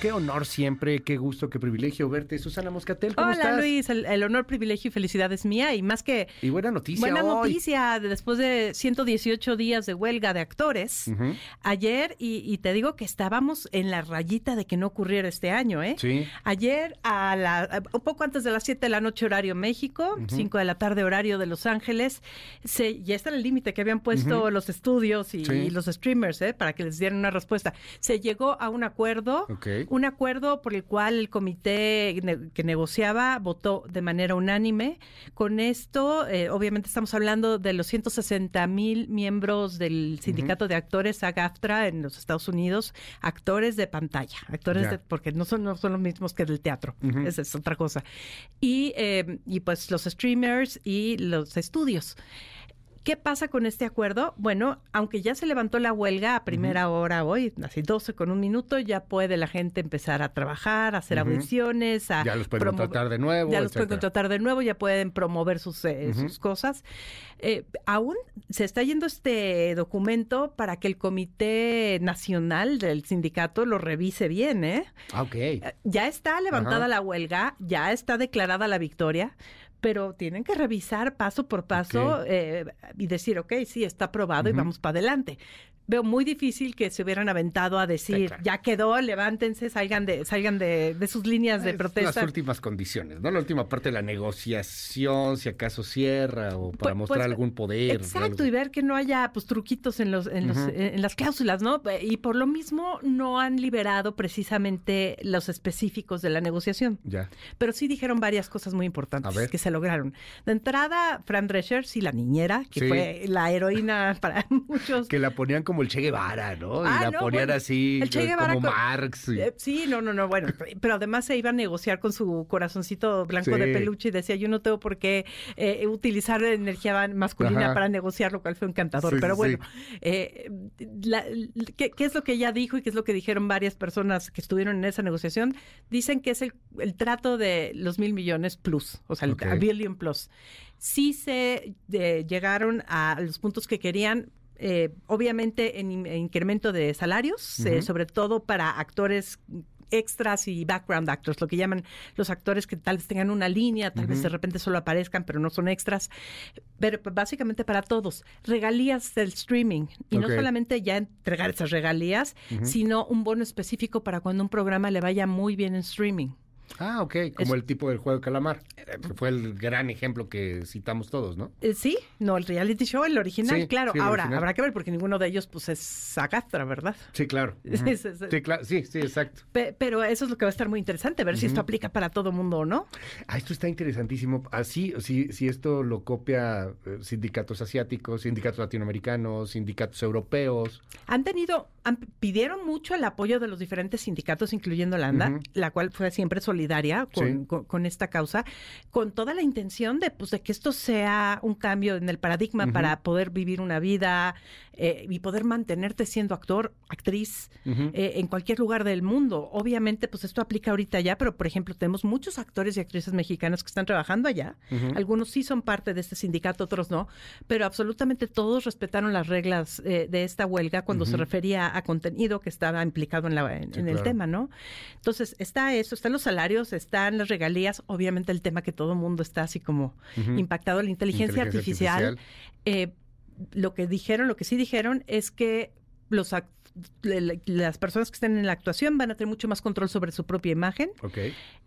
Qué honor siempre, qué gusto, qué privilegio verte. Susana Moscatel, ¿cómo Hola estás? Luis, el, el honor, privilegio y felicidad es mía y más que Y buena noticia buena hoy. noticia de- después de 118 días de huelga de actores. Ayer, y, y te digo que estábamos en la rayita de que no ocurriera este año, ¿eh? Sí. Ayer, a la, a- un poco antes de las 7 de la noche horario México, 5 de la tarde horario de Los Ángeles, se, ya está el límite que habían puesto los estudios y, Sí. y los streamers, ¿eh? Para que les dieran una respuesta. Se llegó a un acuerdo, Ok. Un acuerdo por el cual el comité que negociaba votó de manera unánime. Con esto, eh, obviamente estamos hablando de los 160 mil miembros del sindicato de actores SAG-AFTRA en los Estados Unidos, actores de pantalla, actores de, porque no son, no son los mismos que del teatro, esa es otra cosa. Y, eh, y pues los streamers y los estudios. ¿Qué pasa con este acuerdo? Bueno, aunque ya se levantó la huelga a primera hora hoy, así 12 con un minuto, ya puede la gente empezar a trabajar, a hacer audiciones, a Ya los pueden contratar de nuevo, Ya los pueden contratar de nuevo, ya pueden promover sus, eh, sus cosas. Eh, aún se está yendo este documento para que el Comité Nacional del Sindicato lo revise bien, ¿eh? Ah, ok. Ya está levantada la huelga, ya está declarada la victoria, pero tienen que revisar paso por paso eh, y decir, ok, sí, está aprobado y vamos para adelante. Veo muy difícil que se hubieran aventado a decir, claro. ya quedó, levántense, salgan de, salgan de, de sus líneas de Es protesta. Las últimas condiciones, ¿no? La última parte de la negociación, si acaso cierra o para Pues- mostrar pues, algún poder. Exacto, y ver que no haya pues truquitos en los, en, los- en las cláusulas, ¿no? Y por lo mismo no han liberado precisamente los específicos de la negociación. Ya. Pero sí dijeron varias cosas muy importantes que se lograron. De entrada, Fran Drescher, sí, la niñera, que Sí. fue la heroína para muchos. Que la ponían como el Che Guevara, ¿no? Ah, y la no, ponían bueno, así, el Che Guevara como con- Marx. y- Eh, sí, no, no, no, bueno, pero además se iba a negociar con su corazoncito blanco Sí. de peluche y decía, yo no tengo por qué eh, utilizar energía masculina Ajá. para negociar, lo cual fue encantador. Sí, pero sí, bueno, eh, la- ¿qué, qué es lo que ella dijo y qué es lo que dijeron varias personas que estuvieron en esa negociación? Dicen que es el, el trato de los mil millones plus, o sea, el Ok. a billion plus. Sí se eh, llegaron a los puntos que querían, eh, obviamente en, in- en incremento de salarios, eh, sobre todo para actores extras y background actors, lo que llaman los actores que tal vez tengan una línea, tal vez de repente solo aparezcan, pero no son extras, pero básicamente para todos, regalías del streaming y no solamente ya entregar esas regalías, sino un bono específico para cuando un programa le vaya muy bien en streaming. Ah, ok, como Es- el tipo del juego de calamar, que fue el gran ejemplo que citamos todos, ¿no? Eh, sí, no, el reality show, el original, Sí, claro. sí, el Ahora, original. habrá que ver porque ninguno de ellos pues es Sagatra, ¿verdad? Sí, claro. Sí, claro. Sí, sí, exacto. Pe- pero eso es lo que va a estar muy interesante, ver si esto aplica para todo mundo o no. Ah, esto está interesantísimo. Así, si, si esto lo copia eh, sindicatos asiáticos, sindicatos latinoamericanos, sindicatos europeos. Han tenido, han- pidieron mucho el apoyo de los diferentes sindicatos, incluyendo la ANDA, la cual fue siempre solidaria con, Sí. con- con esta causa, con toda la intención de, pues, de que esto sea un cambio en el paradigma para poder vivir una vida eh, y poder mantenerte siendo actor, actriz eh, en cualquier lugar del mundo. Obviamente, pues esto aplica ahorita ya, pero por ejemplo, tenemos muchos actores y actrices mexicanos que están trabajando allá. Algunos sí son parte de este sindicato, otros no, pero absolutamente todos respetaron las reglas eh, de esta huelga cuando se refería a contenido que estaba implicado en, la, en, Sí, en el tema, ¿no? Entonces, está eso, están los salarios, están las regalías, obviamente el tema que todo el mundo está así como impactado, la inteligencia, Inteligencia artificial. artificial. Eh, lo que dijeron, lo que sí dijeron es que los las personas que estén en la actuación van a tener mucho más control sobre su propia imagen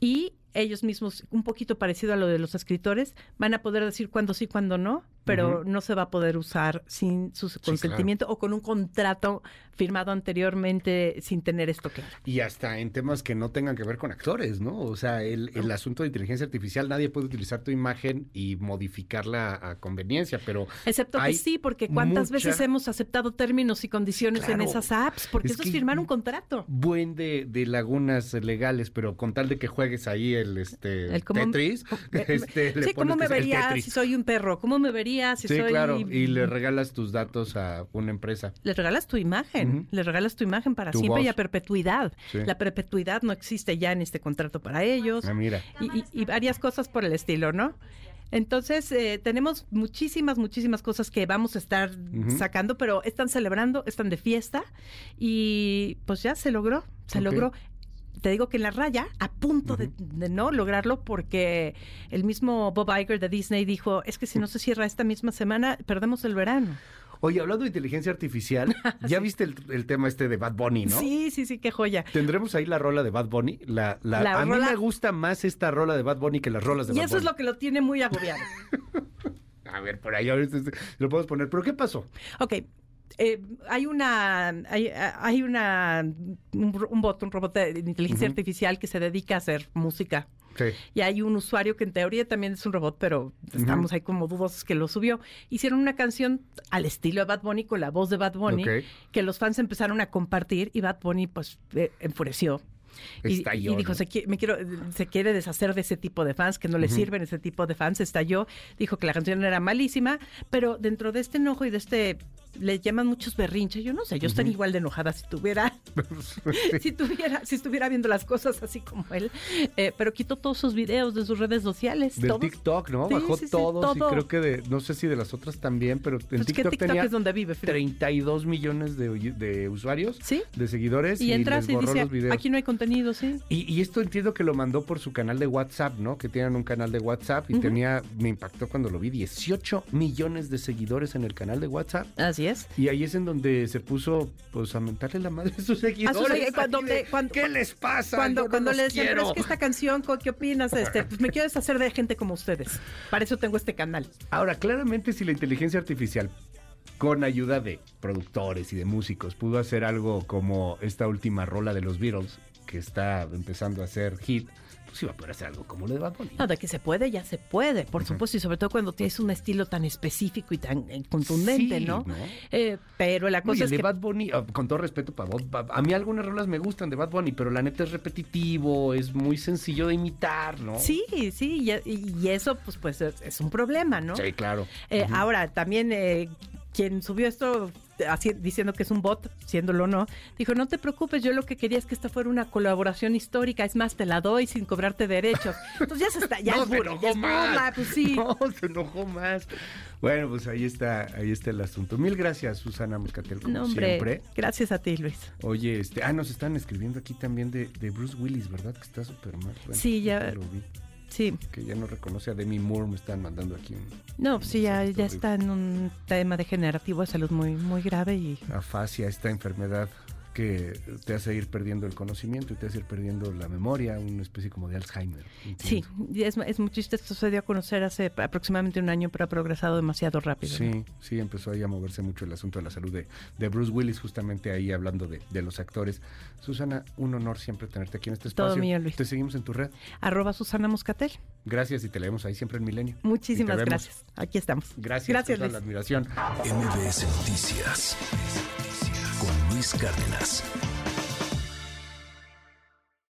y ellos mismos, un poquito parecido a lo de los escritores, van a poder decir cuándo sí, cuándo no, pero no se va a poder usar sin su consentimiento o con un contrato firmado anteriormente sin tener esto claro. Y hasta en temas que no tengan que ver con actores, ¿no? O sea, el, el asunto de inteligencia artificial, nadie puede utilizar tu imagen y modificarla a conveniencia, pero Excepto que sí, porque cuántas mucha- veces hemos aceptado términos y condiciones en esas apps, porque Es eso es firmar un contrato. buen de, de lagunas legales, pero con tal de que juegues ahí el este El cómo- Tetris, este, le sí, ¿cómo me vería si soy un perro? ¿Cómo me vería si Sí, soy...? claro, y le regalas tus datos a una empresa. Le regalas tu imagen, Ujú. le regalas tu imagen para Tu siempre y a perpetuidad. Sí. La perpetuidad no existe ya en este contrato para ellos. Ah, mira. y, y- y varias cosas por el estilo, ¿no? Entonces, eh, tenemos muchísimas, muchísimas cosas que vamos a estar sacando, pero están celebrando, están de fiesta y pues ya se logró, se logró te digo que en la raya, a punto de, no lograrlo, porque el mismo Bob Iger de Disney dijo, es que si no se cierra esta misma semana, perdemos el verano. Oye, hablando de inteligencia artificial, ya viste el, tema este de Bad Bunny, ¿no? Sí, sí, sí, qué joya. Tendremos ahí la rola de Bad Bunny. La, a mí me gusta más esta rola de Bad Bunny que las rolas de Bad Bunny. Y eso es lo que lo tiene muy agobiado. a ver, por ahí ahorita lo podemos poner. ¿Pero qué pasó? Ok, eh, hay una hay, una un, bot, un robot de inteligencia artificial que se dedica a hacer música. Y hay un usuario que en teoría también es un robot, pero estamos ahí como dudosos que lo subió. Hicieron una canción al estilo de Bad Bunny con la voz de Bad Bunny que los fans empezaron a compartir y Bad Bunny pues eh, enfureció. Y, y, dijo, se, me quiero, se quiere deshacer de ese tipo de fans, que no le sirven ese tipo de fans. Estalló, dijo que la canción era malísima, pero dentro de este enojo y de este le llaman muchos berrinches. Yo no sé, yo estaría igual de enojada si tuviera, si tuviera, si estuviera viendo las cosas así como él. Eh, pero quitó todos sus videos de sus redes sociales. Del TikTok, ¿no? Bajó todos y creo que de, no sé si de las otras también, pero en pues TikTok, tenía es donde vive, 32 millones de, de usuarios, ¿Sí? de seguidores y, entras y dice, aquí no hay contenido, sí. Y, esto entiendo que lo mandó por su canal de WhatsApp, ¿no? Que tienen un canal de WhatsApp y tenía, me impactó cuando lo vi, 18 millones de seguidores en el canal de WhatsApp. Así es. Y ahí es en donde se puso, pues, a mentarle la madre a sus seguidores. ¿Qué les pasa? Cuando, cuando le decían, pero es que esta canción, ¿qué opinas? Este, pues me quiero deshacer de gente como ustedes. Para eso tengo este canal. Ahora, claramente si la inteligencia artificial con ayuda de productores y de músicos pudo hacer algo como esta última rola de los Beatles, que está empezando a hacer hit, pues iba a poder hacer algo como lo de Bad Bunny. No, de que se puede, ya se puede, por supuesto, y sobre todo cuando tienes un estilo tan específico y tan eh, contundente, ¿no? Eh, pero la cosa es de que... Bad Bunny, ah, con todo respeto para Bad, a mí algunas rolas me gustan de Bad Bunny, pero la neta es repetitivo, es muy sencillo de imitar, ¿no? Sí, sí, y, eso pues, pues es, un problema, ¿no? Sí, claro. Eh, ahora, también quien subió esto así, diciendo que es un bot, siéndolo o no, dijo, no te preocupes, yo lo que quería es que esta fuera una colaboración histórica, es más, te la doy sin cobrarte derechos. Entonces ya se está, ya no, es, burla, ya es burla, pues sí. No, se enojó más. Bueno, pues ahí está, ahí está el asunto. Mil gracias, Susana Muscatel, como no, hombre, siempre. Gracias a ti, Luis. Oye, este, ah, nos están escribiendo aquí también de, de Bruce Willis, ¿verdad? Que está súper mal. sí, ya. Lo vi. Sí. Que ya no reconoce a Demi Moore, me están mandando aquí un... No, pues sí, ya, ya está en un tema degenerativo de salud muy, muy grave y... Afasia, esta enfermedad que te hace ir perdiendo el conocimiento y te hace ir perdiendo la memoria, una especie como de Alzheimer. Sí, es, es muy chiste, esto se dio a conocer hace aproximadamente un año, pero ha progresado demasiado rápido. Sí, sí, empezó ahí a moverse mucho el asunto de la salud de, de Bruce Willis, justamente ahí hablando de, de, los actores. Susana, un honor siempre tenerte aquí en este espacio. Todo mío, Luis. Te seguimos en tu red. Arroba Susana Moscatel. Gracias y te leemos ahí siempre en Milenio. Muchísimas gracias. Aquí estamos. Gracias, gracias por la admiración. MBS Noticias Luis Cárdenas.